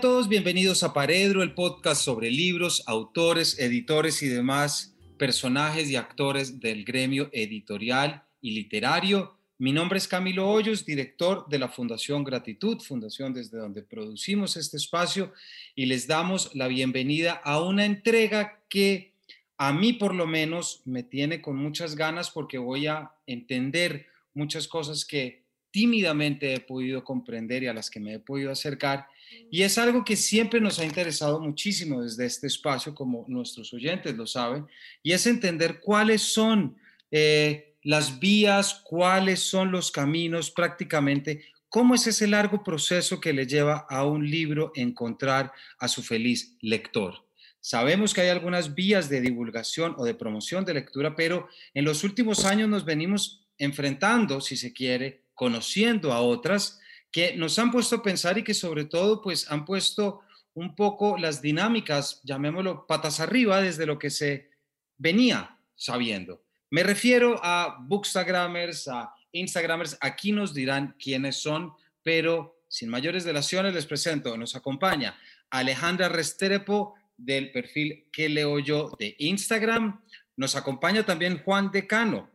todos, bienvenidos a Paredro, el podcast sobre libros, autores, editores y demás personajes y actores del gremio editorial y literario. Mi nombre es Camilo Hoyos, director de la Fundación Gratitud, fundación desde donde producimos este espacio, y les damos la bienvenida a una entrega que a mí por lo menos me tiene con muchas ganas porque voy a entender muchas cosas que tímidamente he podido comprender y a las que me he podido acercar. Y es algo que siempre nos ha interesado muchísimo desde este espacio, como nuestros oyentes lo saben, y es entender cuáles son eh, las vías, cuáles son los caminos prácticamente, cómo es ese largo proceso que le lleva a un libro encontrar a su feliz lector. Sabemos que hay algunas vías de divulgación o de promoción de lectura, pero en los últimos años nos venimos enfrentando, si se quiere, conociendo a otras que nos han puesto a pensar y que sobre todo pues han puesto un poco las dinámicas, llamémoslo patas arriba, desde lo que se venía sabiendo. Me refiero a bookstagramers, a instagramers, aquí nos dirán quiénes son, pero sin mayores delaciones les presento, nos acompaña Alejandra Restrepo del perfil que leo yo de Instagram, nos acompaña también Juan Decano,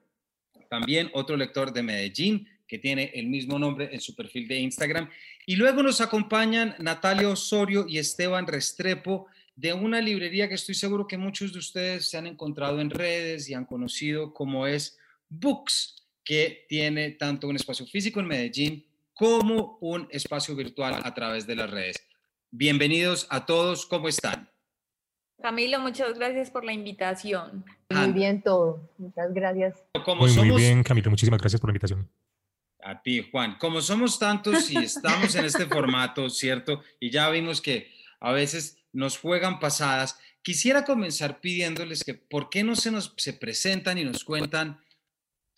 también otro lector de Medellín, que tiene el mismo nombre en su perfil de Instagram. Y luego nos acompañan Natalia Osorio y Esteban Restrepo de una librería que estoy seguro que muchos de ustedes se han encontrado en redes y han conocido como es Books, que tiene tanto un espacio físico en Medellín como un espacio virtual a través de las redes. Bienvenidos a todos, ¿cómo están? Camilo, muchas gracias por la invitación. Muy bien todo, muchas gracias. muy bien, Camilo, muchísimas gracias por la invitación. A ti, Juan. Como somos tantos y estamos en este formato, ¿cierto? Y ya vimos que a veces nos juegan pasadas, quisiera comenzar pidiéndoles que por qué no se nos se presentan y nos cuentan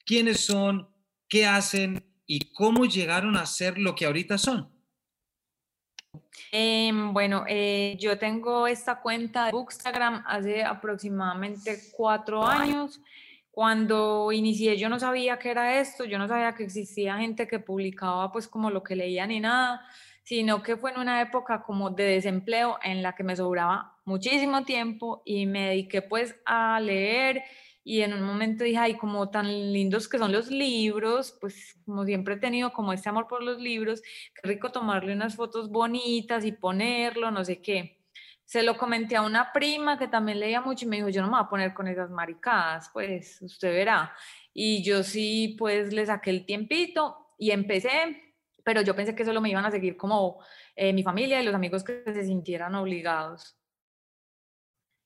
quiénes son, qué hacen y cómo llegaron a ser lo que ahorita son. Em, bueno, eh, yo tengo esta cuenta de Bookstagram hace aproximadamente cuatro años. Cuando inicié yo no sabía qué era esto, yo no sabía que existía gente que publicaba pues como lo que leía ni nada, sino que fue en una época como de desempleo en la que me sobraba muchísimo tiempo y me dediqué pues a leer y en un momento dije, ay, como tan lindos que son los libros, pues como siempre he tenido como este amor por los libros, qué rico tomarle unas fotos bonitas y ponerlo, no sé qué se lo comenté a una prima que también leía mucho y me dijo, yo no me voy a poner con esas maricadas, pues usted verá. Y yo sí, pues le saqué el tiempito y empecé, pero yo pensé que solo me iban a seguir como eh, mi familia y los amigos que se sintieran obligados.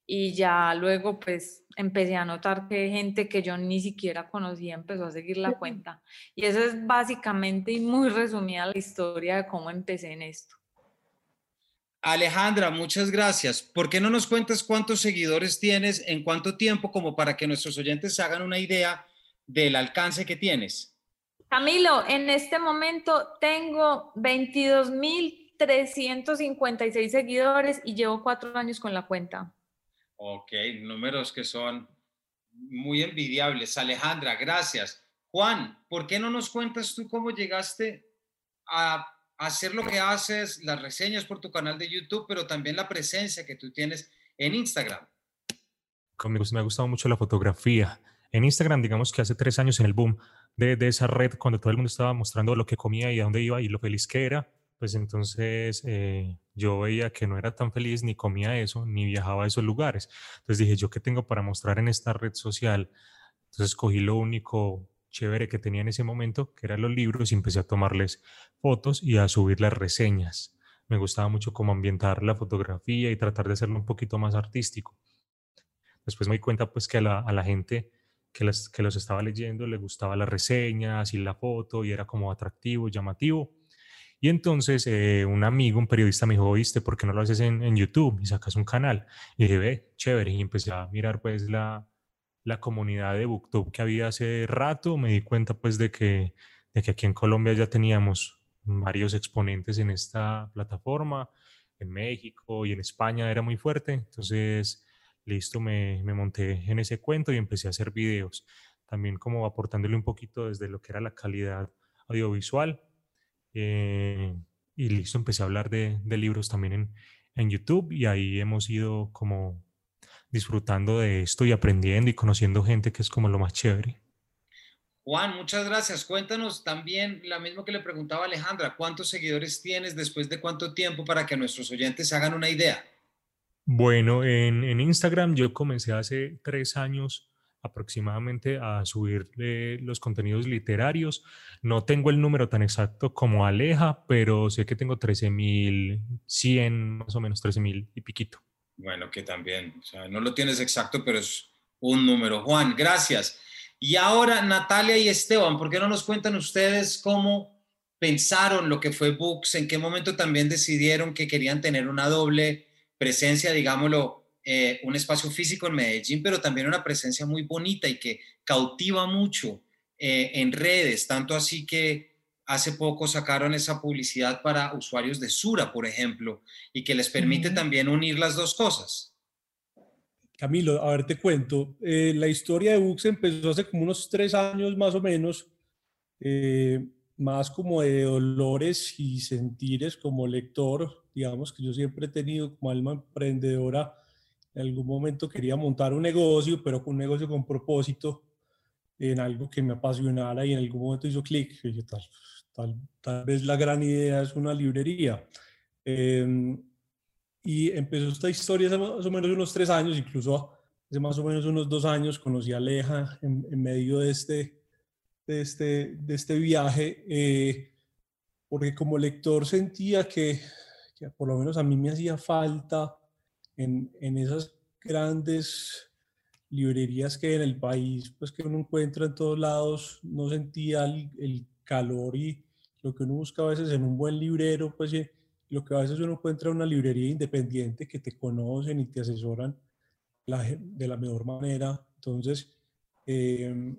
Y ya luego pues empecé a notar que gente que yo ni siquiera conocía empezó a seguir la cuenta. Y esa es básicamente y muy resumida la historia de cómo empecé en esto. Alejandra, muchas gracias. ¿Por qué no nos cuentas cuántos seguidores tienes, en cuánto tiempo, como para que nuestros oyentes se hagan una idea del alcance que tienes? Camilo, en este momento tengo 22.356 seguidores y llevo cuatro años con la cuenta. Ok, números que son muy envidiables. Alejandra, gracias. Juan, ¿por qué no nos cuentas tú cómo llegaste a hacer lo que haces, las reseñas por tu canal de YouTube, pero también la presencia que tú tienes en Instagram. Me ha gustado mucho la fotografía. En Instagram, digamos que hace tres años en el boom de, esa red, cuando todo el mundo estaba mostrando lo que comía y a dónde iba y lo feliz que era, pues entonces eh, yo veía que no era tan feliz, ni comía eso, ni viajaba a esos lugares. Entonces dije, ¿yo qué tengo para mostrar en esta red social? Entonces cogí lo único chévere que tenía en ese momento, que eran los libros, y empecé a tomarles fotos y a subir las reseñas. Me gustaba mucho cómo ambientar la fotografía y tratar de hacerlo un poquito más artístico. Después me di cuenta pues que a la, gente que, las, que los estaba leyendo le gustaba las reseñas y la foto y era como atractivo, llamativo. Y entonces eh, un amigo, un periodista me dijo, oíste, ¿por qué no lo haces en, YouTube y sacas un canal? Y dije, ve, chévere. Y empecé a mirar pues la, la comunidad de Booktube que había hace rato, me di cuenta pues de que, de que aquí en Colombia ya teníamos varios exponentes en esta plataforma, en México y en España era muy fuerte, entonces listo, me, monté en ese cuento y empecé a hacer videos, también como aportándole un poquito desde lo que era la calidad audiovisual. Eh, y listo, empecé a hablar de, de libros también en, en YouTube y ahí hemos ido como disfrutando de esto y aprendiendo y conociendo gente que es como lo más chévere. Juan, muchas gracias. Cuéntanos también, la misma que le preguntaba Alejandra, ¿cuántos seguidores tienes después de cuánto tiempo para que nuestros oyentes se hagan una idea? Bueno, en, en Instagram yo comencé hace tres años aproximadamente a subir los contenidos literarios. No tengo el número tan exacto como Aleja, pero sé que tengo 13.100, más o menos 13.000 y piquito. Bueno, que también, o sea, no lo tienes exacto, pero es un número. Juan, gracias. Y ahora Natalia y Esteban, ¿por qué no nos cuentan ustedes cómo pensaron lo que fue Books? ¿En qué momento también decidieron que querían tener una doble presencia, digámoslo, eh, un espacio físico en Medellín, pero también una presencia muy bonita y que cautiva mucho eh, en redes, tanto así que hace poco sacaron esa publicidad para usuarios de Sura, por ejemplo, y que les permite también unir las dos cosas. Camilo, a ver, te cuento. Eh, la historia de Bux empezó hace como unos tres años más o menos, más como de dolores y sentires como lector, digamos que yo siempre he tenido como alma emprendedora en algún momento quería montar un negocio, pero un negocio con propósito, en algo que me apasionara y en algún momento hizo clic. Tal, tal, tal, vez la gran idea es una librería. Em, y empezó esta historia hace más o menos unos tres años, incluso hace más o menos unos dos años conocí a Aleja en, medio de este, este, este viaje, eh, porque como lector sentía que, que por lo menos a mí me hacía falta en, en esas grandes librerías que en el país, pues que uno encuentra en todos lados, no sentía el, calor y lo que uno busca a veces en un buen librero, pues lo que a veces uno encuentra en una librería independiente que te conocen y te asesoran de la mejor manera. Entonces, eh,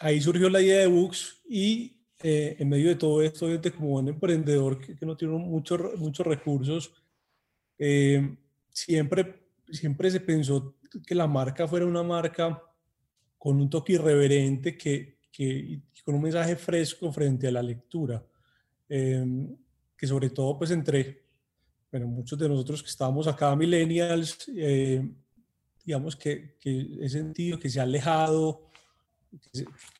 ahí surgió la idea de Books y eh, en medio de todo esto, como un emprendedor que, no tiene muchos muchos recursos, eh, siempre, siempre se pensó que la marca fuera una marca con un toque irreverente que, que con un mensaje fresco frente a la lectura. Em, que sobre todo pues entre, bueno, muchos de nosotros que estábamos acá, millennials, eh, digamos que, que, he sentido que se ha alejado,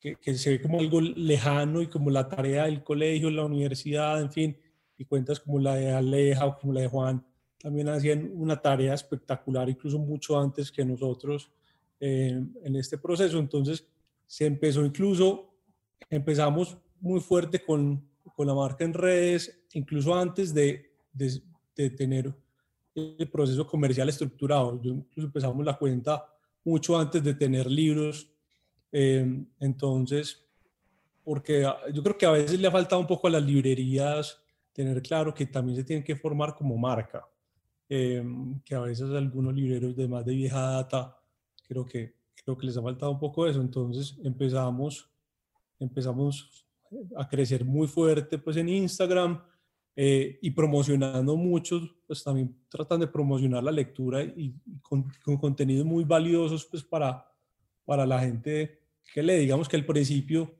que, que, se ve como algo lejano y como la tarea del colegio, la universidad, en fin, y cuentas como la de Aleja o como la de Juan, también hacían una tarea espectacular, incluso mucho antes que nosotros eh, en este proceso. Entonces, se empezó incluso, empezamos muy fuerte con, con la marca en redes, incluso antes de, de, tener el proceso comercial estructurado. incluso empezamos la cuenta mucho antes de tener libros. Eh, entonces, porque yo creo que a veces le ha faltado un poco a las librerías tener claro que también se tienen que formar como marca. Em, que a veces algunos libreros de más de vieja data, creo que, creo que les ha faltado un poco eso. Entonces empezamos, empezamos a crecer muy fuerte pues en Instagram eh, y promocionando mucho, pues también tratan de promocionar la lectura y, con, con, contenidos muy valiosos pues para, para la gente que le digamos que al principio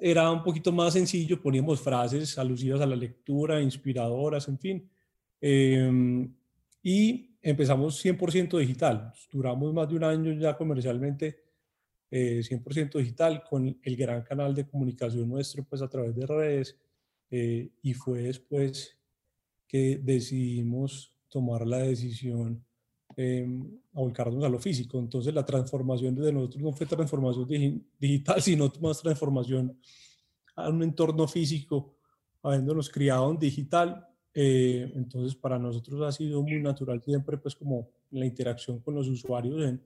era un poquito más sencillo, poníamos frases alusivas a la lectura, inspiradoras, en fin. Eh, y empezamos 100% digital. Duramos más de un año ya comercialmente 100% eh, digital con el gran canal de comunicación nuestro pues a través de redes eh, y fue después que decidimos tomar la decisión eh, a volcarnos a lo físico. Entonces la transformación de nosotros no fue transformación digital, sino más transformación a un entorno físico, habiéndonos criado en digital eh, entonces, para nosotros ha sido muy natural siempre, pues, como la interacción con los usuarios en,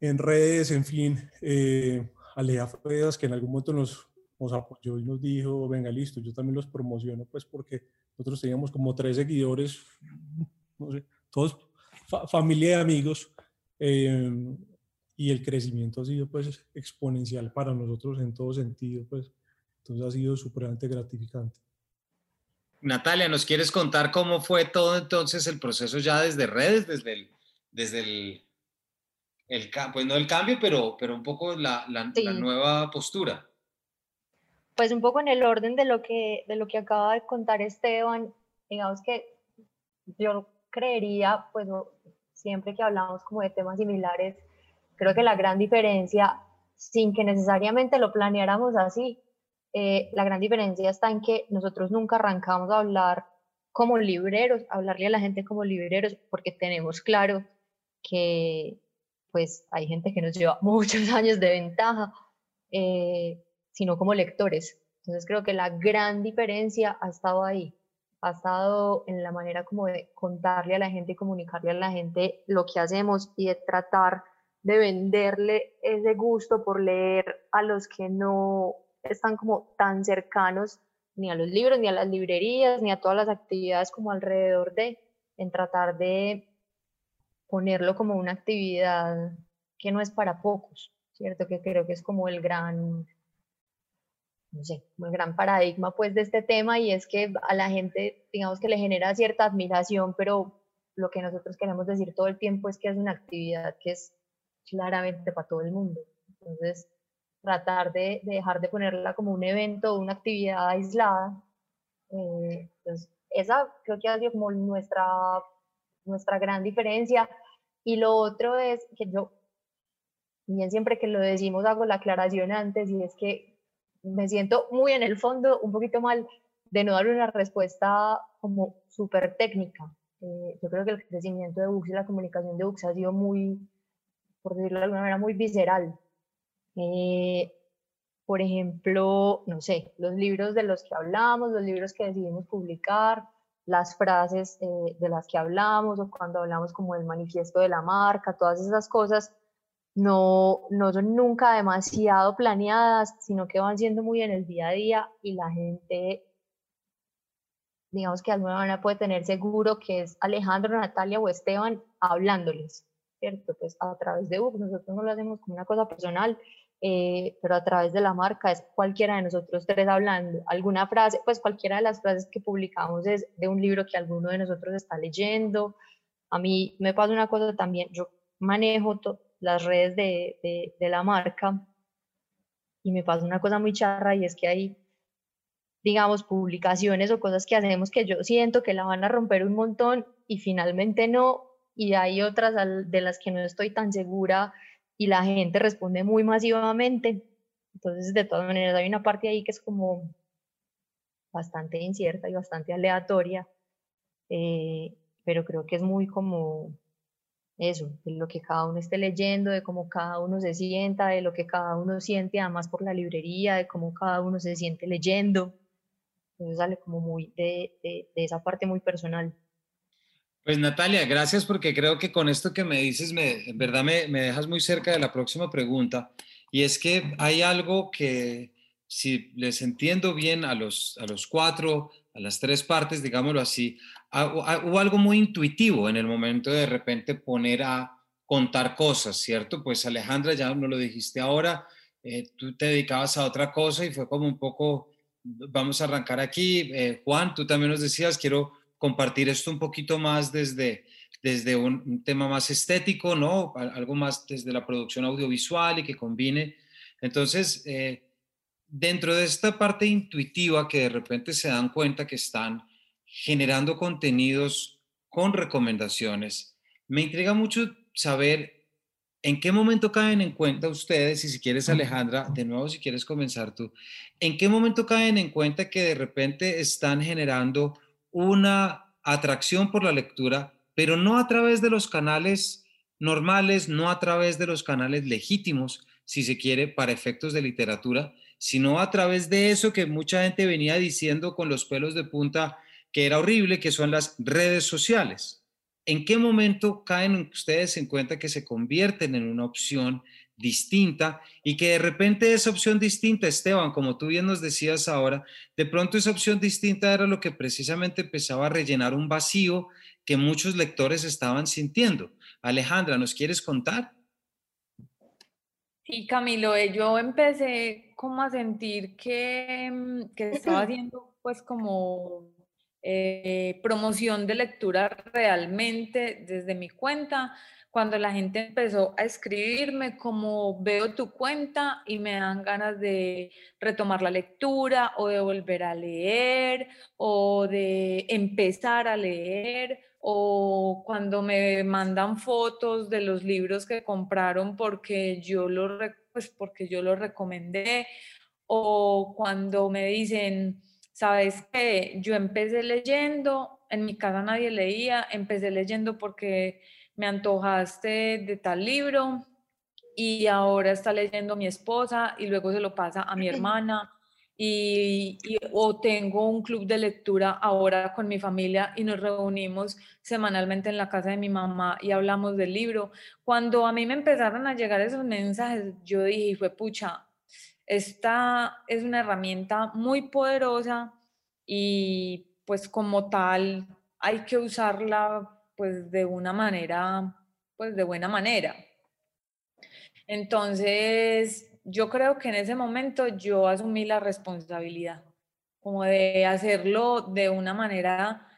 en redes, en fin. Eh, Alea Fredas, que en algún momento nos, apoyó y nos dijo, venga, listo, yo también los promociono, pues, porque nosotros teníamos como tres seguidores, no sé, todos familia y amigos, eh, y el crecimiento ha sido, pues, exponencial para nosotros en todo sentido, pues, entonces ha sido supremamente gratificante. Natalia, ¿nos quieres contar cómo fue todo entonces el proceso ya desde redes, desde el, desde el, el pues no el cambio, pero, pero un poco la, la, nueva postura? pues un poco en el orden de lo que, de lo que acaba de contar Esteban, digamos que yo creería, pues siempre que hablamos como de temas similares, creo que la gran diferencia, sin que necesariamente lo planeáramos así, eh, la gran diferencia está en que nosotros nunca arrancamos a hablar como libreros, a hablarle a la gente como libreros, porque tenemos claro que pues hay gente que nos lleva muchos años de ventaja, eh, sino como lectores. Entonces creo que la gran diferencia ha estado ahí, ha estado en la manera como de contarle a la gente y comunicarle a la gente lo que hacemos y de tratar de venderle ese gusto por leer a los que no están como tan cercanos ni a los libros, ni a las librerías, ni a todas las actividades como alrededor de, en tratar de ponerlo como una actividad que no es para pocos, ¿cierto? Que creo que es como el gran, no sé, el gran paradigma pues de este tema y es que a la gente, digamos que le genera cierta admiración, pero lo que nosotros queremos decir todo el tiempo es que es una actividad que es claramente para todo el mundo. Entonces, tratar de, dejar de ponerla como un evento o una actividad aislada. Eh, pues esa creo que ha sido como nuestra nuestra gran diferencia. Y lo otro es que yo, bien siempre que lo decimos, hago la aclaración antes y es que me siento muy en el fondo, un poquito mal de no dar una respuesta como súper técnica. Eh, yo creo que el crecimiento de Bux y la comunicación de Bux ha sido muy, por decirlo de alguna manera, muy visceral. Eh, por ejemplo, no sé, los libros de los que hablamos, los libros que decidimos publicar, las frases eh, de las que hablamos o cuando hablamos como del manifiesto de la marca, todas esas cosas no, no son nunca demasiado planeadas, sino que van siendo muy en el día a día y la gente, digamos que de alguna manera puede tener seguro que es Alejandro, Natalia o Esteban hablándoles, ¿cierto? Pues a través de UC, nosotros no lo hacemos como una cosa personal, eh, pero a través de la marca es cualquiera de nosotros tres hablando. Alguna frase, pues cualquiera de las frases que publicamos es de un libro que alguno de nosotros está leyendo. A mí me pasa una cosa también, yo manejo las redes de, de, de, la marca y me pasa una cosa muy charra y es que hay, digamos, publicaciones o cosas que hacemos que yo siento que la van a romper un montón y finalmente no, y hay otras de las que no estoy tan segura y la gente responde muy masivamente. Entonces, de todas maneras, hay una parte ahí que es como bastante incierta y bastante aleatoria, eh, pero creo que es muy como eso, de lo que cada uno esté leyendo, de cómo cada uno se sienta, de lo que cada uno siente, además por la librería, de cómo cada uno se siente leyendo. Entonces sale como muy de, de, de esa parte muy personal. Pues Natalia, gracias porque creo que con esto que me dices, me, en verdad me, me, dejas muy cerca de la próxima pregunta. Y es que hay algo que, si les entiendo bien a los, a los cuatro, a las tres partes, digámoslo así, hubo algo muy intuitivo en el momento de de repente poner a contar cosas, ¿cierto? Pues Alejandra, ya no lo dijiste ahora, eh, tú te dedicabas a otra cosa y fue como un poco, vamos a arrancar aquí. Eh, Juan, tú también nos decías, quiero compartir esto un poquito más desde, desde un, tema más estético, ¿no? Algo más desde la producción audiovisual y que combine. Entonces, eh, dentro de esta parte intuitiva que de repente se dan cuenta que están generando contenidos con recomendaciones, me intriga mucho saber en qué momento caen en cuenta ustedes, y si quieres Alejandra, de nuevo si quieres comenzar tú, en qué momento caen en cuenta que de repente están generando una atracción por la lectura, pero no a través de los canales normales, no a través de los canales legítimos, si se quiere, para efectos de literatura, sino a través de eso que mucha gente venía diciendo con los pelos de punta que era horrible, que son las redes sociales. ¿En qué momento caen ustedes en cuenta que se convierten en una opción distinta y que de repente esa opción distinta, Esteban, como tú bien nos decías ahora, de pronto esa opción distinta era lo que precisamente empezaba a rellenar un vacío que muchos lectores estaban sintiendo. Alejandra, ¿nos quieres contar? Sí, Camilo, eh, yo empecé como a sentir que, mm, que estaba haciendo pues como eh, promoción de lectura realmente desde mi cuenta. Cuando la gente empezó a escribirme como veo tu cuenta y me dan ganas de retomar la lectura o de volver a leer o de empezar a leer o cuando me mandan fotos de los libros que compraron porque yo los pues porque yo los recomendé o cuando me dicen, sabes que yo empecé leyendo, en mi casa nadie leía, empecé leyendo porque me antojaste de tal libro y ahora está leyendo mi esposa y luego se lo pasa a mi hermana y, o tengo un club de lectura ahora con mi familia y nos reunimos semanalmente en la casa de mi mamá y hablamos del libro. Cuando a mí me empezaron a llegar esos mensajes, yo dije, y fue pucha, esta es una herramienta muy poderosa y pues como tal hay que usarla pues de una manera, pues de buena manera. Entonces, yo creo que en ese momento yo asumí la responsabilidad, como de hacerlo de una manera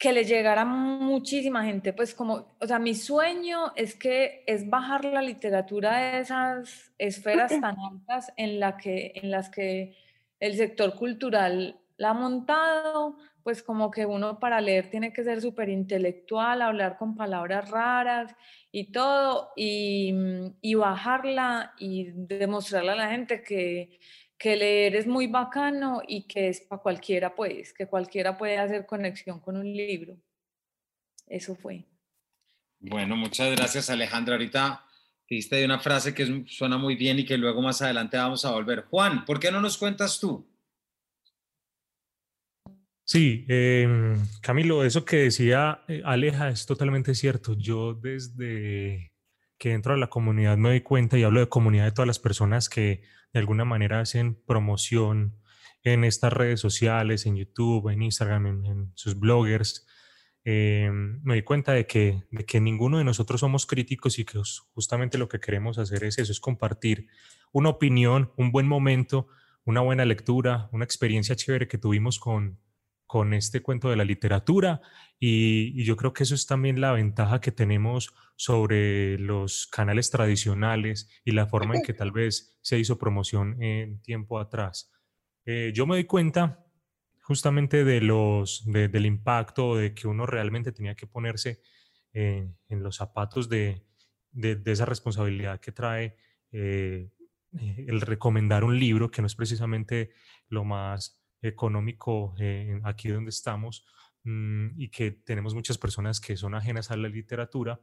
que le llegara muchísima gente, pues como, o sea, mi sueño es que es bajar la literatura de esas esferas tan altas en, la que, en las que el sector cultural la ha montado, pues como que uno para leer tiene que ser súper intelectual, hablar con palabras raras y todo, y, y, bajarla y demostrarle a la gente que, que leer es muy bacano y que es para cualquiera, pues, que cualquiera puede hacer conexión con un libro. Eso fue. Bueno, muchas gracias Alejandra. Ahorita diste de una frase que suena muy bien y que luego más adelante vamos a volver. Juan, ¿por qué no nos cuentas tú? Sí, em, Camilo, eso que decía eh, Aleja es totalmente cierto. Yo desde que entro a la comunidad me doy cuenta y hablo de comunidad de todas las personas que de alguna manera hacen promoción en estas redes sociales, en YouTube, en Instagram, en, sus bloggers. Em, me doy cuenta de que, de que ninguno de nosotros somos críticos y que justamente lo que queremos hacer es eso, es compartir una opinión, un buen momento, una buena lectura, una experiencia chévere que tuvimos con, con este cuento de la literatura y, yo creo que eso es también la ventaja que tenemos sobre los canales tradicionales y la forma en que tal vez se hizo promoción en tiempo atrás. Eh, yo me doy cuenta justamente de los, del impacto de que uno realmente tenía que ponerse en los zapatos de, de, esa responsabilidad que trae eh, el recomendar un libro, que no es precisamente lo más económico eh, aquí donde estamos mm, y que tenemos muchas personas que son ajenas a la literatura.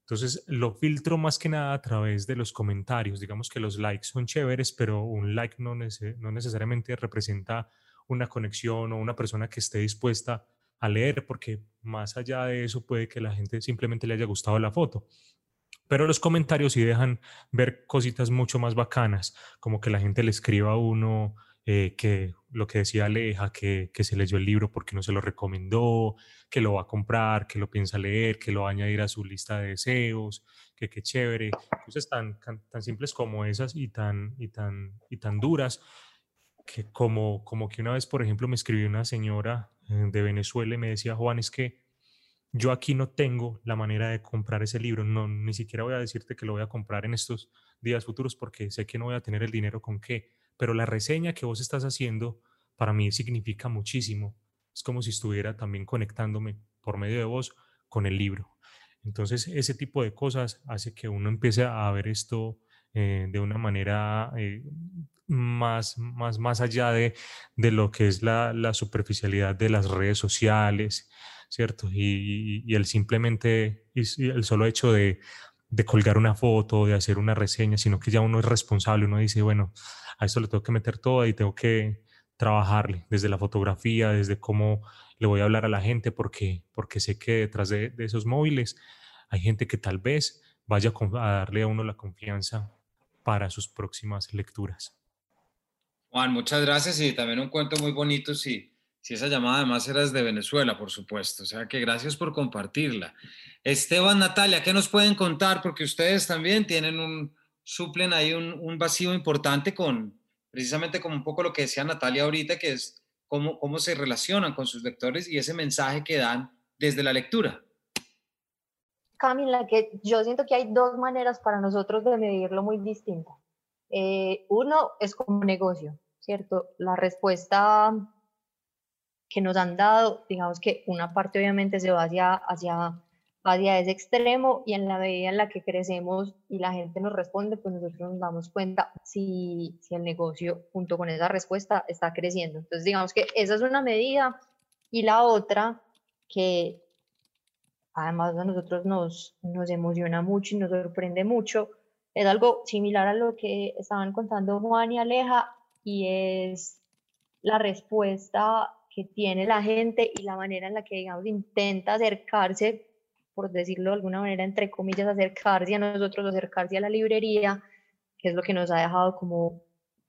Entonces lo filtro más que nada a través de los comentarios. Digamos que los likes son chéveres, pero un like no, no necesariamente representa una conexión o una persona que esté dispuesta a leer, porque más allá de eso puede que la gente simplemente le haya gustado la foto. Pero los comentarios sí dejan ver cositas mucho más bacanas, como que la gente le escriba a uno eh, que lo que decía Aleja, que, que, se leyó el libro porque no se lo recomendó, que lo va a comprar, que lo piensa leer, que lo va a añadir a su lista de deseos, que qué chévere. Cosas tan, tan simples como esas y tan, y tan, y tan duras, que como, como que una vez, por ejemplo, me escribió una señora eh, de Venezuela y me decía, Juan, es que yo aquí no tengo la manera de comprar ese libro, no, ni siquiera voy a decirte que lo voy a comprar en estos días futuros porque sé que no voy a tener el dinero con qué pero la reseña que vos estás haciendo para mí significa muchísimo. Es como si estuviera también conectándome por medio de vos con el libro. Entonces, ese tipo de cosas hace que uno empiece a ver esto eh, de una manera eh, más, más, más allá de, de lo que es la, superficialidad de las redes sociales, ¿cierto? Y, el simplemente, el solo hecho de, de colgar una foto, de hacer una reseña, sino que ya uno es responsable, uno dice, bueno, a esto le tengo que meter todo y tengo que trabajarle desde la fotografía, desde cómo le voy a hablar a la gente, porque, porque sé que detrás de, esos móviles hay gente que tal vez vaya a darle a uno la confianza para sus próximas lecturas. Juan, muchas gracias y también un cuento muy bonito si, si esa llamada además era desde Venezuela, por supuesto. O sea que gracias por compartirla. Esteban, Natalia, ¿qué nos pueden contar? Porque ustedes también tienen un, suplen ahí un, vacío importante con precisamente como un poco lo que decía Natalia ahorita, que es cómo, cómo se relacionan con sus lectores y ese mensaje que dan desde la lectura. Cami, en la que yo siento que hay dos maneras para nosotros de medirlo muy distintas. Eh, uno es como negocio, ¿cierto? La respuesta que nos han dado, digamos que una parte obviamente se va hacia, hacia, hacia ese extremo y en la medida en la que crecemos y la gente nos responde, pues nosotros nos damos cuenta si, si el negocio junto con esa respuesta está creciendo. Entonces digamos que esa es una medida y la otra que además a nosotros nos, nos emociona mucho y nos sorprende mucho, es algo similar a lo que estaban contando Juan y Aleja y es la respuesta tiene la gente y la manera en la que, digamos, intenta acercarse, por decirlo de alguna manera, entre comillas, acercarse a nosotros, acercarse a la librería, que es lo que nos ha dejado como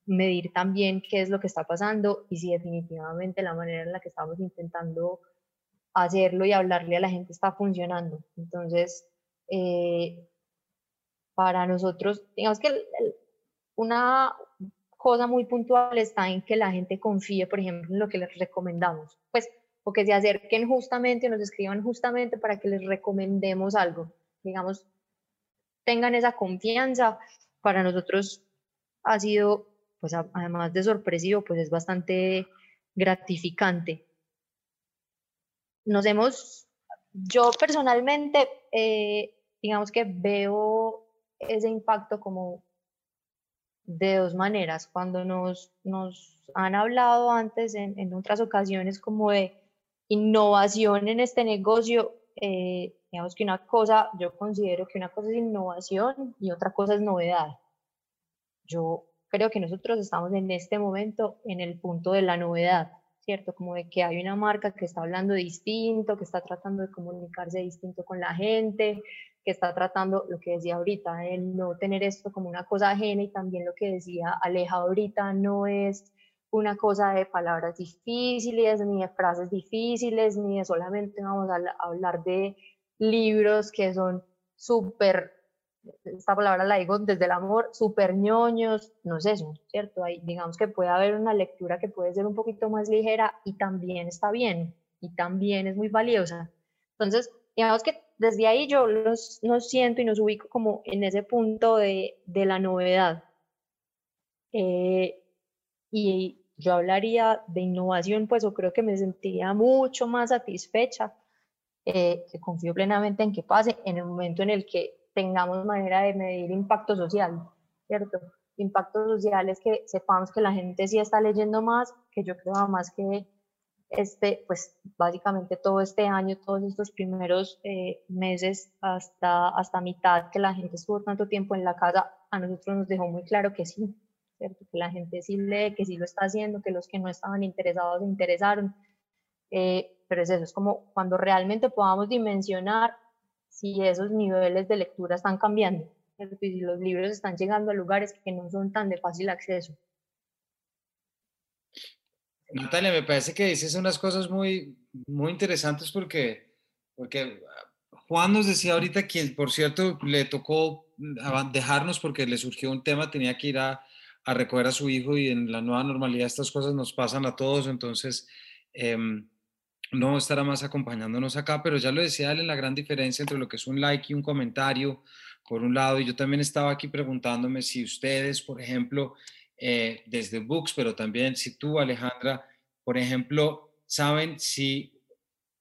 medir también qué es lo que está pasando y si definitivamente la manera en la que estamos intentando hacerlo y hablarle a la gente está funcionando. Entonces, eh, para nosotros, digamos que una, cosa muy puntual está en que la gente confíe, por ejemplo, en lo que les recomendamos, pues, o que se acerquen justamente, nos escriban justamente para que les recomendemos algo, digamos, tengan esa confianza. Para nosotros ha sido, pues, además de sorpresivo, pues es bastante gratificante. Nos hemos, yo personalmente, eh, digamos que veo ese impacto como de dos maneras. Cuando nos, nos han hablado antes en, en, otras ocasiones como de innovación en este negocio, eh, digamos que una cosa, yo considero que una cosa es innovación y otra cosa es novedad. Yo creo que nosotros estamos en este momento en el punto de la novedad, ¿cierto? Como de que hay una marca que está hablando distinto, que está tratando de comunicarse distinto con la gente, que está tratando lo que decía ahorita, el no tener esto como una cosa ajena y también lo que decía Aleja ahorita, no es una cosa de palabras difíciles, ni de frases difíciles, ni de solamente vamos a hablar de libros que son súper, esta palabra la digo desde el amor, súper ñoños, no es eso, ¿cierto? Hay, digamos que puede haber una lectura que puede ser un poquito más ligera y también está bien, y también es muy valiosa. Entonces, digamos que desde ahí yo los, nos siento y nos ubico como en ese punto de, de la novedad. Eh, y yo hablaría de innovación, pues yo creo que me sentiría mucho más satisfecha, eh, que confío plenamente en que pase en el momento en el que tengamos manera de medir impacto social, ¿cierto? Impacto social es que sepamos que la gente sí está leyendo más, que yo creo más que este, pues básicamente todo este año, todos estos primeros eh, meses hasta, hasta mitad que la gente estuvo tanto tiempo en la casa, a nosotros nos dejó muy claro que sí, que la gente sí lee, que sí lo está haciendo, que los que no estaban interesados se interesaron. Eh, pero es eso, es como cuando realmente podamos dimensionar si esos niveles de lectura están cambiando, y si los libros están llegando a lugares que no son tan de fácil acceso. Natalia, me parece que dices unas cosas muy, muy interesantes porque, porque Juan nos decía ahorita que, por cierto, le tocó dejarnos porque le surgió un tema, tenía que ir a, a recoger a su hijo y en la nueva normalidad estas cosas nos pasan a todos, entonces em, no estará más acompañándonos acá, pero ya lo decía él en la gran diferencia entre lo que es un like y un comentario, por un lado, y yo también estaba aquí preguntándome si ustedes, por ejemplo, eh, desde Books, pero también si tú, Alejandra, por ejemplo, saben si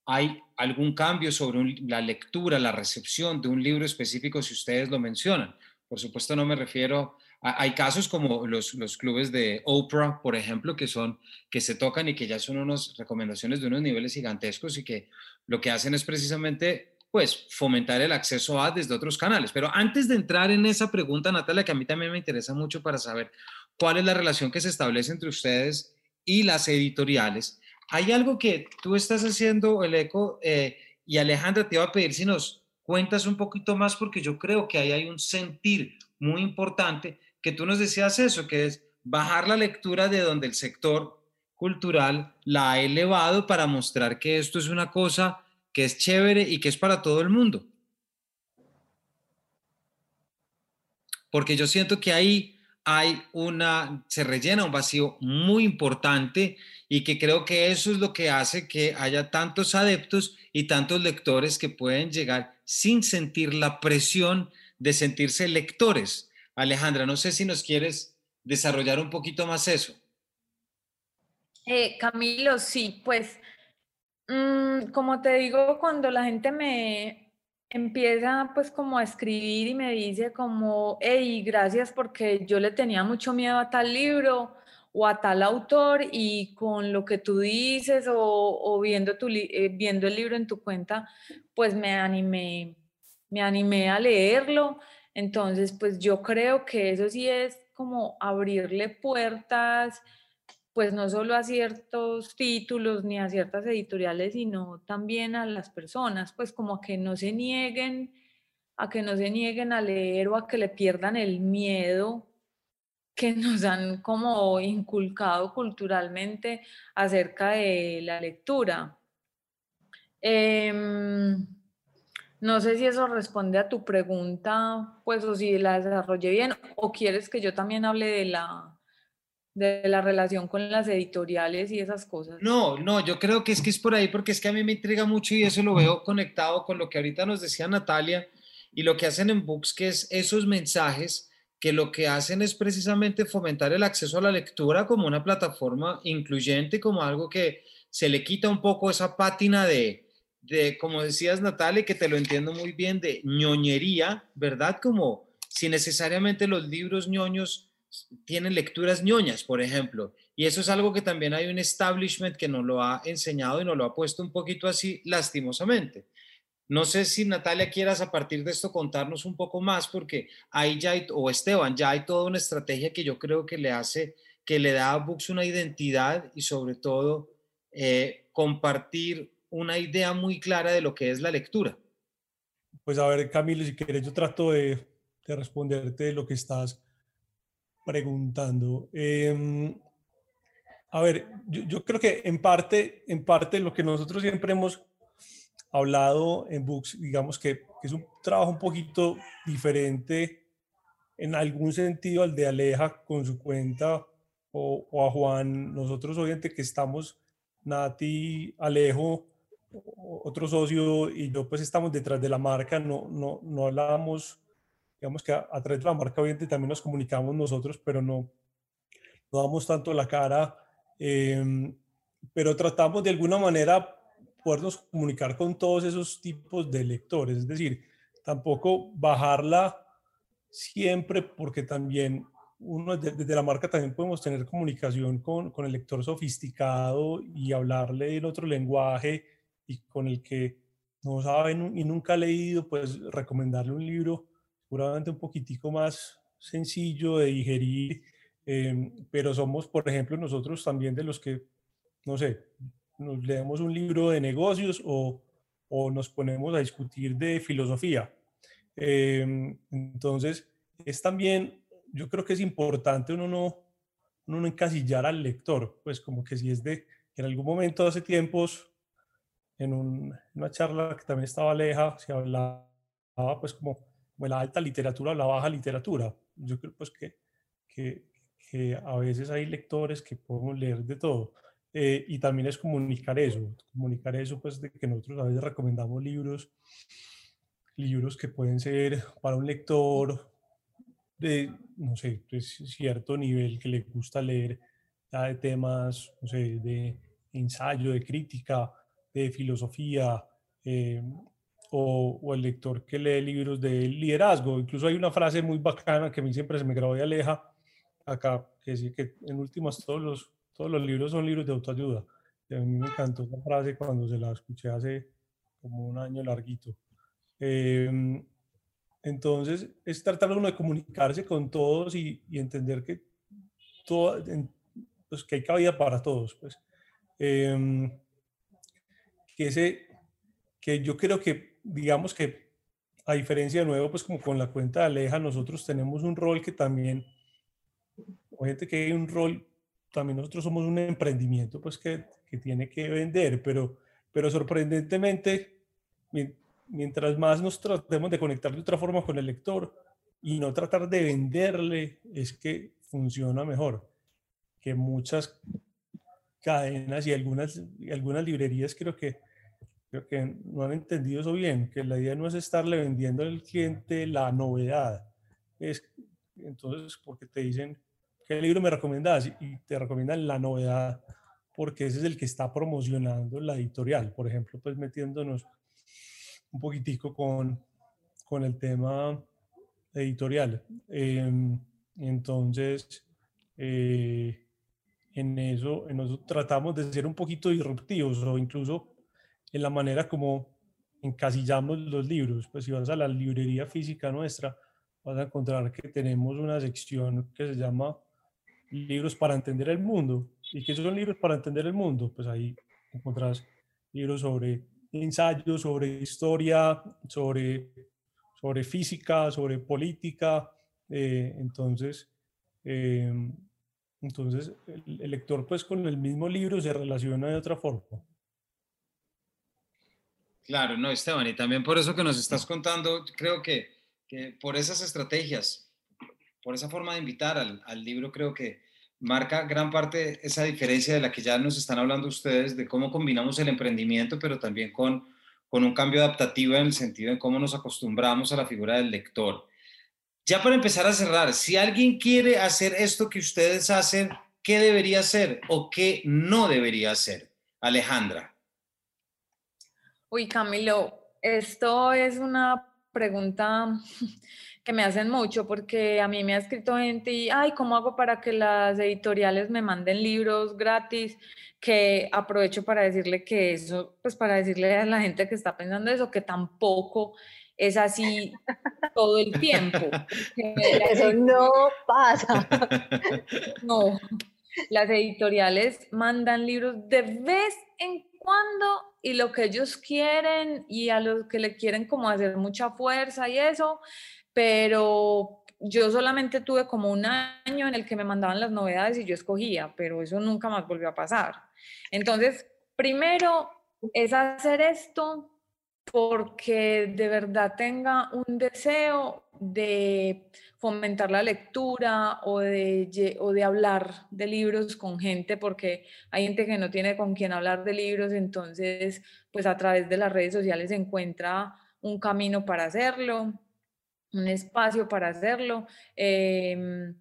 hay algún cambio sobre la lectura, la recepción de un libro específico, si ustedes lo mencionan. Por supuesto, no me refiero hay casos como los, los clubes de Oprah, por ejemplo, que son, que se tocan y que ya son unas recomendaciones de unos niveles gigantescos y que lo que hacen es precisamente pues fomentar el acceso a desde otros canales. Pero antes de entrar en esa pregunta, Natalia, que a mí también me interesa mucho para saber cuál es la relación que se establece entre ustedes y las editoriales, hay algo que tú estás haciendo, el eco, eh, y Alejandra te iba a pedir si nos cuentas un poquito más, porque yo creo que ahí hay un sentir muy importante, que tú nos decías eso, que es bajar la lectura de donde el sector cultural la ha elevado para mostrar que esto es una cosa que es chévere y que es para todo el mundo. Porque yo siento que ahí hay una, se rellena un vacío muy importante y que creo que eso es lo que hace que haya tantos adeptos y tantos lectores que pueden llegar sin sentir la presión de sentirse lectores. Alejandra, no sé si nos quieres desarrollar un poquito más eso. Eh, Camilo, sí, pues mm, como te digo, cuando la gente me empieza pues como a escribir y me dice como, hey, gracias porque yo le tenía mucho miedo a tal libro o a tal autor y con lo que tú dices o, viendo, tu, eh, viendo el libro en tu cuenta, pues me animé, me animé a leerlo. Entonces, pues yo creo que eso sí es como abrirle puertas pues no solo a ciertos títulos ni a ciertas editoriales, sino también a las personas, pues como a que no se nieguen, a que no se nieguen a leer o a que le pierdan el miedo que nos han como inculcado culturalmente acerca de la lectura. Em, no sé si eso responde a tu pregunta, pues o si la desarrollé bien, o quieres que yo también hable de la, de la relación con las editoriales y esas cosas. No, no, yo creo que es que es por ahí porque es que a mí me intriga mucho y eso lo veo conectado con lo que ahorita nos decía Natalia y lo que hacen en Books, que es esos mensajes que lo que hacen es precisamente fomentar el acceso a la lectura como una plataforma incluyente, como algo que se le quita un poco esa pátina de, de como decías Natalia, que te lo entiendo muy bien, de ñoñería, ¿verdad? Como si necesariamente los libros ñoños tienen lecturas ñoñas, por ejemplo. Y eso es algo que también hay un establishment que nos lo ha enseñado y nos lo ha puesto un poquito así, lastimosamente. No sé si Natalia quieras a partir de esto contarnos un poco más, porque ahí ya hay, o Esteban, ya hay toda una estrategia que yo creo que le hace, que le da a Books una identidad y sobre todo eh, compartir una idea muy clara de lo que es la lectura. Pues a ver, Camilo, si quieres, yo trato de, de responderte lo que estás preguntando. Em, a ver, yo, creo que en parte, en parte lo que nosotros siempre hemos hablado en Books, digamos que, es un trabajo un poquito diferente en algún sentido al de Aleja con su cuenta o, a Juan. Nosotros obviamente que estamos, Nati, Alejo, otro socio y yo pues estamos detrás de la marca, no, no, no hablamos digamos que a, través de la marca obviamente también nos comunicamos nosotros, pero no, no damos tanto la cara, em, pero tratamos de alguna manera podernos comunicar con todos esos tipos de lectores, es decir, tampoco bajarla siempre porque también uno desde la marca también podemos tener comunicación con, con el lector sofisticado y hablarle en otro lenguaje y con el que no sabe y nunca ha leído, pues recomendarle un libro seguramente un poquitico más sencillo de digerir, em, pero somos, por ejemplo, nosotros también de los que, no sé, nos leemos un libro de negocios o, o nos ponemos a discutir de filosofía. Em, entonces, es también, yo creo que es importante uno no, uno no encasillar al lector, pues como que si es de, en algún momento hace tiempos, en, un, en una charla que también estaba leja, se hablaba pues como la alta literatura o la baja literatura. Yo creo pues que, que, que a veces hay lectores que podemos leer de todo. Eh, y también es comunicar eso, comunicar eso pues de que nosotros a veces recomendamos libros, libros que pueden ser para un lector de, no sé, de cierto nivel que le gusta leer ya de temas, no sé, de ensayo, de crítica, de filosofía, eh, o, el lector que lee libros de liderazgo. Incluso hay una frase muy bacana que a mí siempre se me grabó y aleja acá, que dice que en últimas todos los, todos los libros son libros de autoayuda. Y a mí me encantó esa frase cuando se la escuché hace como un año larguito. Em, entonces, es tratar uno de comunicarse con todos y, y entender que, todo, pues, que hay cabida para todos. Pues. Em, que, ese, que yo creo que digamos que a diferencia de nuevo, pues como con la cuenta de Aleja, nosotros tenemos un rol que también, gente que hay un rol, también nosotros somos un emprendimiento, pues que, que tiene que vender, pero, pero sorprendentemente, mientras más nos tratemos de conectar de otra forma con el lector y no tratar de venderle, es que funciona mejor que muchas cadenas y algunas, algunas librerías creo que, creo que no han entendido eso bien, que la idea no es estarle vendiendo al cliente la novedad. Es, entonces, porque te dicen, ¿qué libro me recomiendas? Y te recomiendan la novedad, porque ese es el que está promocionando la editorial. Por ejemplo, pues metiéndonos un poquitico con, con el tema editorial. Em, entonces, eh, en eso, en eso tratamos de ser un poquito disruptivos o incluso en la manera como encasillamos los libros. Pues si vas a la librería física nuestra, vas a encontrar que tenemos una sección que se llama Libros para entender el mundo. ¿Y qué son libros para entender el mundo? Pues ahí encontrás libros sobre ensayos, sobre historia, sobre, sobre física, sobre política. Eh, entonces, em, entonces, el, lector pues con el mismo libro se relaciona de otra forma. Claro, no, Esteban, y también por eso que nos estás contando, creo que, que por esas estrategias, por esa forma de invitar al, al, libro, creo que marca gran parte esa diferencia de la que ya nos están hablando ustedes, de cómo combinamos el emprendimiento, pero también con, con un cambio adaptativo en el sentido de cómo nos acostumbramos a la figura del lector. Ya para empezar a cerrar, si alguien quiere hacer esto que ustedes hacen, ¿qué debería hacer o qué no debería hacer? Alejandra. Uy, Camilo, esto es una pregunta que me hacen mucho porque a mí me ha escrito gente y, ay, ¿cómo hago para que las editoriales me manden libros gratis? Que aprovecho para decirle que eso, pues para decirle a la gente que está pensando eso, que tampoco es así todo el tiempo. Eso no pasa. No, las editoriales mandan libros de vez en cuando y lo que ellos quieren y a los que le quieren como hacer mucha fuerza y eso, pero yo solamente tuve como un año en el que me mandaban las novedades y yo escogía, pero eso nunca más volvió a pasar. Entonces, primero es hacer esto porque de verdad tenga un deseo de fomentar la lectura o de, o de hablar de libros con gente, porque hay gente que no tiene con quién hablar de libros, entonces pues a través de las redes sociales se encuentra un camino para hacerlo, un espacio para hacerlo, em,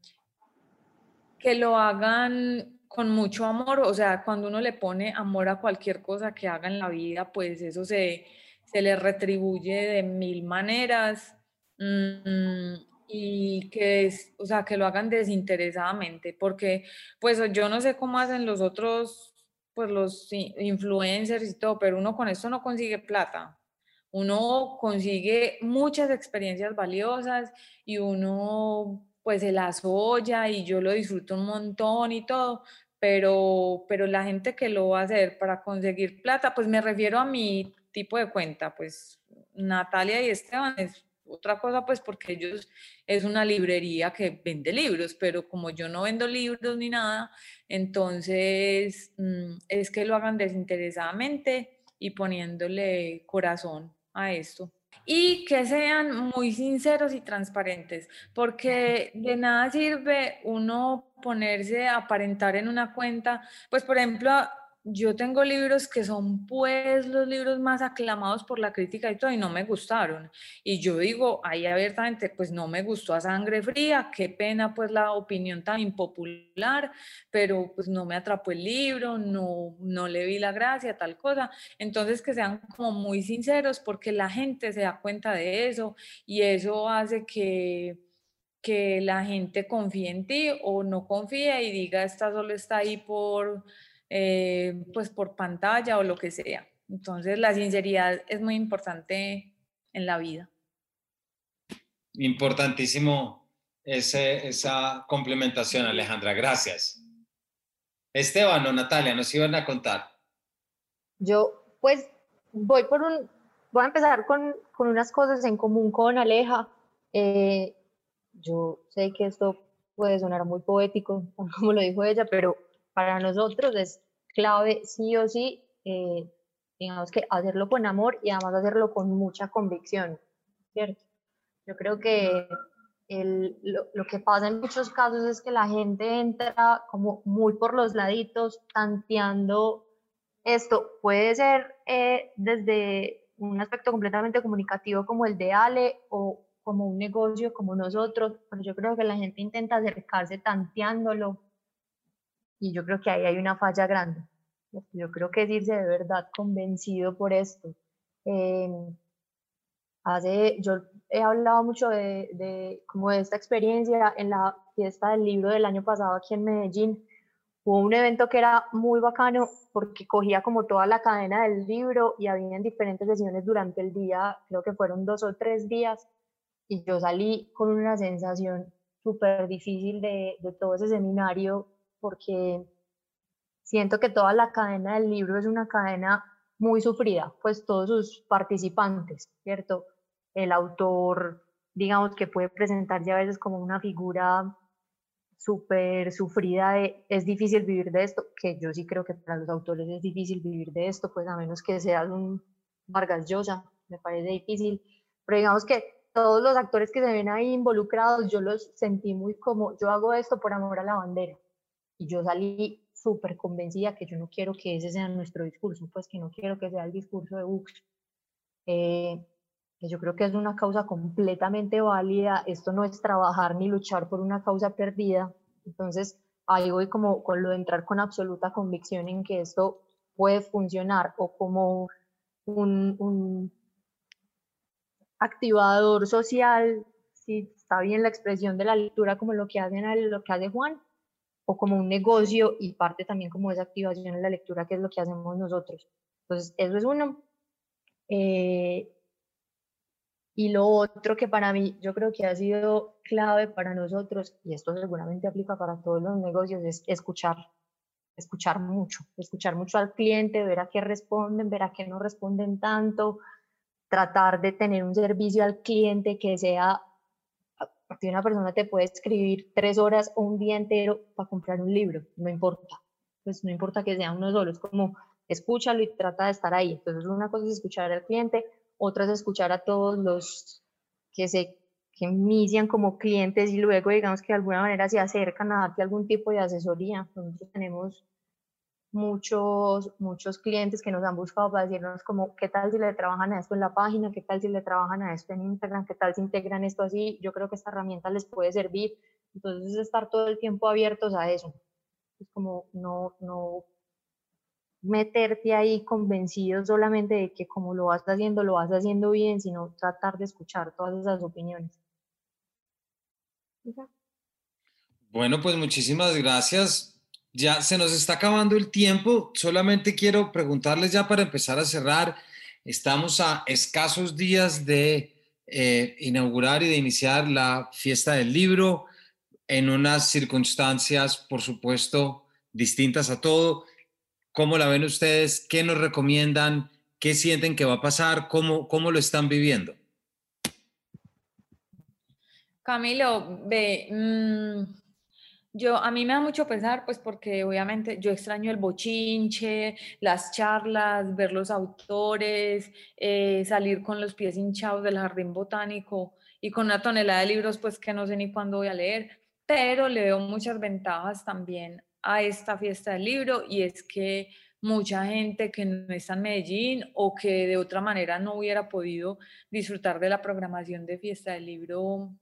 que lo hagan con mucho amor, o sea, cuando uno le pone amor a cualquier cosa que haga en la vida, pues eso se se le retribuye de mil maneras mm, y que es, o sea, que lo hagan desinteresadamente, porque pues yo no sé cómo hacen los otros, pues los influencers y todo, pero uno con esto no consigue plata. Uno consigue muchas experiencias valiosas y uno pues se las olla y yo lo disfruto un montón y todo, pero, pero la gente que lo va a hacer para conseguir plata, pues me refiero a mi tipo de cuenta, pues Natalia y Esteban es otra cosa, pues porque ellos es una librería que vende libros, pero como yo no vendo libros ni nada, entonces mm, es que lo hagan desinteresadamente y poniéndole corazón a esto. Y que sean muy sinceros y transparentes, porque de nada sirve uno ponerse a aparentar en una cuenta, pues por ejemplo, yo tengo libros que son pues los libros más aclamados por la crítica y todo y no me gustaron. Y yo digo ahí abiertamente, pues no me gustó a sangre fría, qué pena pues la opinión tan impopular, pero pues no me atrapó el libro, no, no le vi la gracia, tal cosa. Entonces que sean como muy sinceros porque la gente se da cuenta de eso y eso hace que que la gente confíe en ti o no confíe y diga esta solo está ahí por eh, pues por pantalla o lo que sea. Entonces la sinceridad es muy importante en la vida. Importantísimo ese, esa complementación, Alejandra. Gracias. Esteban o Natalia, nos iban a contar. Yo, pues, voy por un, voy a empezar con, con unas cosas en común con Aleja. Eh, yo sé que esto puede sonar muy poético, como lo dijo ella, pero para nosotros es clave sí o sí, eh, digamos que hacerlo con amor y además hacerlo con mucha convicción, ¿cierto? Yo creo que lo, que pasa en muchos casos es que la gente entra como muy por los laditos, tanteando esto. Puede ser eh, desde un aspecto completamente comunicativo como el de Ale o como un negocio como nosotros, pero yo creo que la gente intenta acercarse tanteándolo y yo creo que ahí hay una falla grande. Yo creo que es irse de verdad convencido por esto. Em, hace, yo he hablado mucho de, como de esta experiencia en la fiesta del libro del año pasado aquí en Medellín. Hubo un evento que era muy bacano porque cogía como toda la cadena del libro y había diferentes sesiones durante el día, creo que fueron dos o tres días, y yo salí con una sensación súper difícil de todo ese seminario porque siento que toda la cadena del libro es una cadena muy sufrida, pues todos sus participantes, ¿cierto? El autor, digamos que puede presentarse a veces como una figura súper sufrida de es difícil vivir de esto, que yo sí creo que para los autores es difícil vivir de esto, pues a menos que seas un Vargas Llosa, me parece difícil, pero digamos que todos los actores que se ven ahí involucrados, yo los sentí muy como, yo hago esto por amor a la bandera, y yo salí súper convencida que yo no quiero que ese sea nuestro discurso, pues que no quiero que sea el discurso de Bux. Eh, yo creo que es una causa completamente válida, esto no es trabajar ni luchar por una causa perdida, entonces ahí voy como con lo de entrar con absoluta convicción en que esto puede funcionar o como un, un activador social, si está bien la expresión de la lectura como lo que hacen lo que hace Juan, o como un negocio y parte también como esa activación en la lectura, que es lo que hacemos nosotros. Entonces, eso es uno. Eh, y lo otro que para mí yo creo que ha sido clave para nosotros, y esto seguramente aplica para todos los negocios, es escuchar, escuchar mucho, escuchar mucho al cliente, ver a qué responden, ver a qué no responden tanto, tratar de tener un servicio al cliente que sea porque una persona te puede escribir tres horas o un día entero para comprar un libro, no importa. Pues no importa que sea uno solo, es como escúchalo y trata de estar ahí. Entonces una cosa es escuchar al cliente, otra es escuchar a todos los que se que inician como clientes y luego digamos que de alguna manera se acercan a darte algún tipo de asesoría. Nosotros tenemos muchos, muchos clientes que nos han buscado para decirnos como, ¿qué tal si le trabajan a esto en la página? ¿Qué tal si le trabajan a esto en Instagram? ¿Qué tal si integran esto así? Yo creo que esta herramienta les puede servir. Entonces, estar todo el tiempo abiertos a eso. Es como no, no meterte ahí convencido solamente de que como lo vas haciendo, lo vas haciendo bien, sino tratar de escuchar todas esas opiniones. Bueno, pues muchísimas gracias ya se nos está acabando el tiempo. Solamente quiero preguntarles ya para empezar a cerrar. Estamos a escasos días de eh, inaugurar y de iniciar la fiesta del libro en unas circunstancias, por supuesto, distintas a todo. ¿Cómo la ven ustedes? ¿Qué nos recomiendan? ¿Qué sienten que va a pasar? ¿Cómo, cómo lo están viviendo? Camilo, ve, mm, yo, a mí me da mucho pesar, pues porque obviamente yo extraño el bochinche, las charlas, ver los autores, eh, salir con los pies hinchados del jardín botánico y con una tonelada de libros, pues que no sé ni cuándo voy a leer, pero le veo muchas ventajas también a esta fiesta del libro y es que mucha gente que no está en Medellín o que de otra manera no hubiera podido disfrutar de la programación de fiesta del libro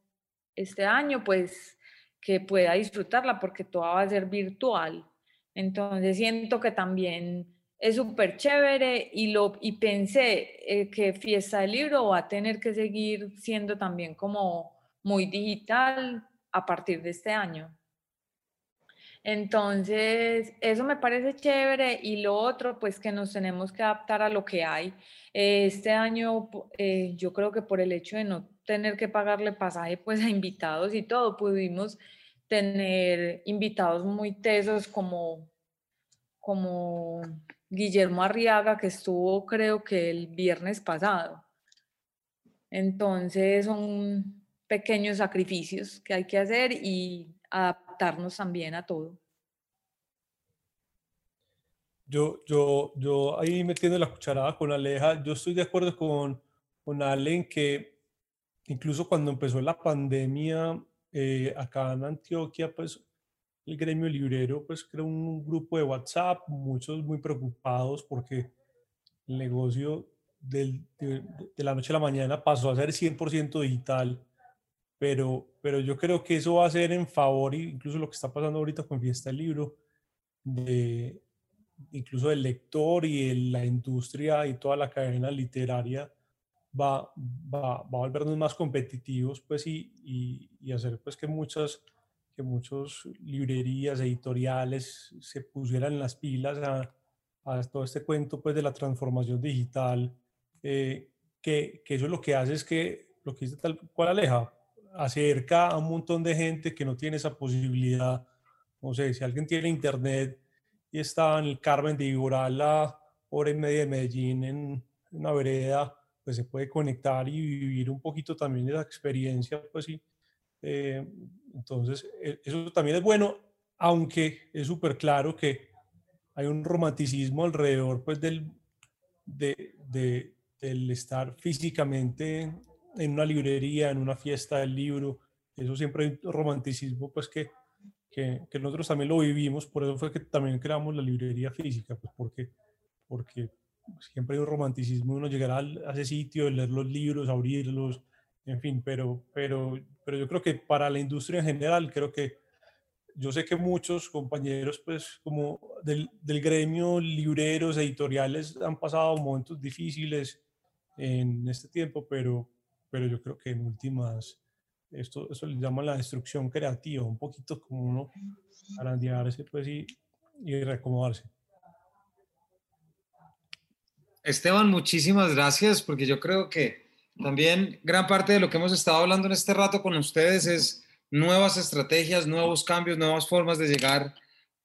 este año, pues que pueda disfrutarla porque toda va a ser virtual. Entonces siento que también es súper chévere y, lo, y pensé eh, que Fiesta del Libro va a tener que seguir siendo también como muy digital a partir de este año. Entonces, eso me parece chévere y lo otro, pues que nos tenemos que adaptar a lo que hay. Este año, eh, yo creo que por el hecho de no tener que pagarle pasaje pues a invitados y todo, pudimos tener invitados muy tesos como, como Guillermo Arriaga, que estuvo creo que el viernes pasado. Entonces son pequeños sacrificios que hay que hacer y adaptarnos también a todo. Yo, yo, yo ahí metiendo la cucharada con Aleja, yo estoy de acuerdo con, con Ale que incluso cuando empezó la pandemia, eh, acá en Antioquia, pues el gremio librero pues creó un grupo de WhatsApp, muchos muy preocupados porque el negocio de, la noche a la mañana pasó a ser 100% digital, pero, pero yo creo que eso va a ser en favor, incluso lo que está pasando ahorita con Fiesta del Libro, de, incluso del lector y de la industria y toda la cadena literaria va, va, va a volvernos más competitivos pues y, y, y hacer pues que muchas que muchas librerías, editoriales se pusieran las pilas a, a, todo este cuento pues, de la transformación digital, eh, que, que, eso lo que hace es que, lo que dice tal cual Aleja, acerca a un montón de gente que no tiene esa posibilidad. No sé, si alguien tiene internet y está en el Carmen de Iboral, la hora y media de Medellín, en una vereda, pues se puede conectar y vivir un poquito también esa experiencia, pues sí. Eh, entonces, e, eso también es bueno, aunque es súper claro que hay un romanticismo alrededor pues, del, de, de, del estar físicamente en una librería, en una fiesta del libro. Eso siempre hay un romanticismo pues, que, que, que, nosotros también lo vivimos, por eso fue que también creamos la librería física, pues porque, porque siempre hay un romanticismo, uno llegar a ese sitio, leer los libros, abrirlos, en fin, pero, pero, pero yo creo que para la industria en general, creo que yo sé que muchos compañeros, pues, como del, del gremio, libreros, editoriales, han pasado momentos difíciles en este tiempo, pero, pero yo creo que en últimas, esto, eso le llama la destrucción creativa, un poquito como uno arandearse, pues, y, y reacomodarse. Esteban, muchísimas gracias, porque yo creo que también gran parte de lo que hemos estado hablando en este rato con ustedes es nuevas estrategias, nuevos cambios, nuevas formas de llegar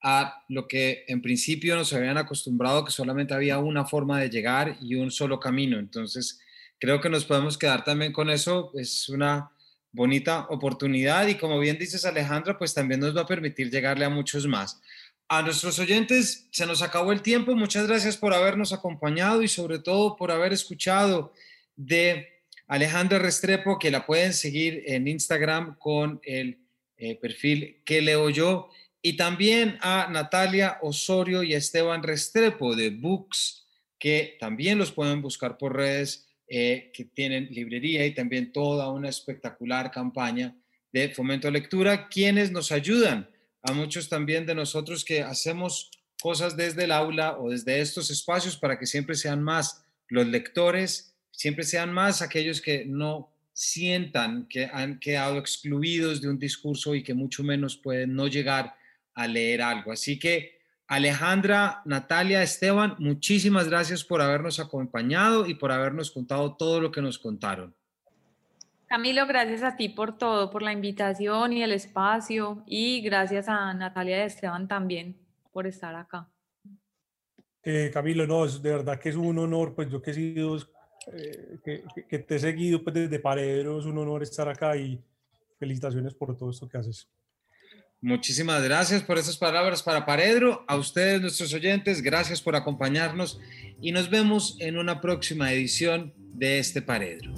a lo que en principio nos habían acostumbrado que solamente había una forma de llegar y un solo camino. Entonces, creo que nos podemos quedar también con eso. Es una bonita oportunidad y como bien dices Alejandra, pues también nos va a permitir llegarle a muchos más. A nuestros oyentes se nos acabó el tiempo. Muchas gracias por habernos acompañado y sobre todo por haber escuchado de Alejandra Restrepo, que la pueden seguir en Instagram con el eh, perfil que leo yo, y también a Natalia Osorio y a Esteban Restrepo de Books, que también los pueden buscar por redes, eh, que tienen librería y también toda una espectacular campaña de fomento a lectura, quienes nos ayudan a muchos también de nosotros que hacemos cosas desde el aula o desde estos espacios para que siempre sean más los lectores siempre sean más aquellos que no sientan que han quedado excluidos de un discurso y que mucho menos pueden no llegar a leer algo. Así que Alejandra, Natalia, Esteban, muchísimas gracias por habernos acompañado y por habernos contado todo lo que nos contaron. Camilo, gracias a ti por todo, por la invitación y el espacio y gracias a Natalia y Esteban también por estar acá. Eh, Camilo, no, es de verdad que es un honor, pues yo que he sido eh, que, te he seguido pues, desde Paredro. Es un honor estar acá y felicitaciones por todo esto que haces. Muchísimas gracias por esas palabras para Paredro. A ustedes, nuestros oyentes, gracias por acompañarnos y nos vemos en una próxima edición de este Paredro.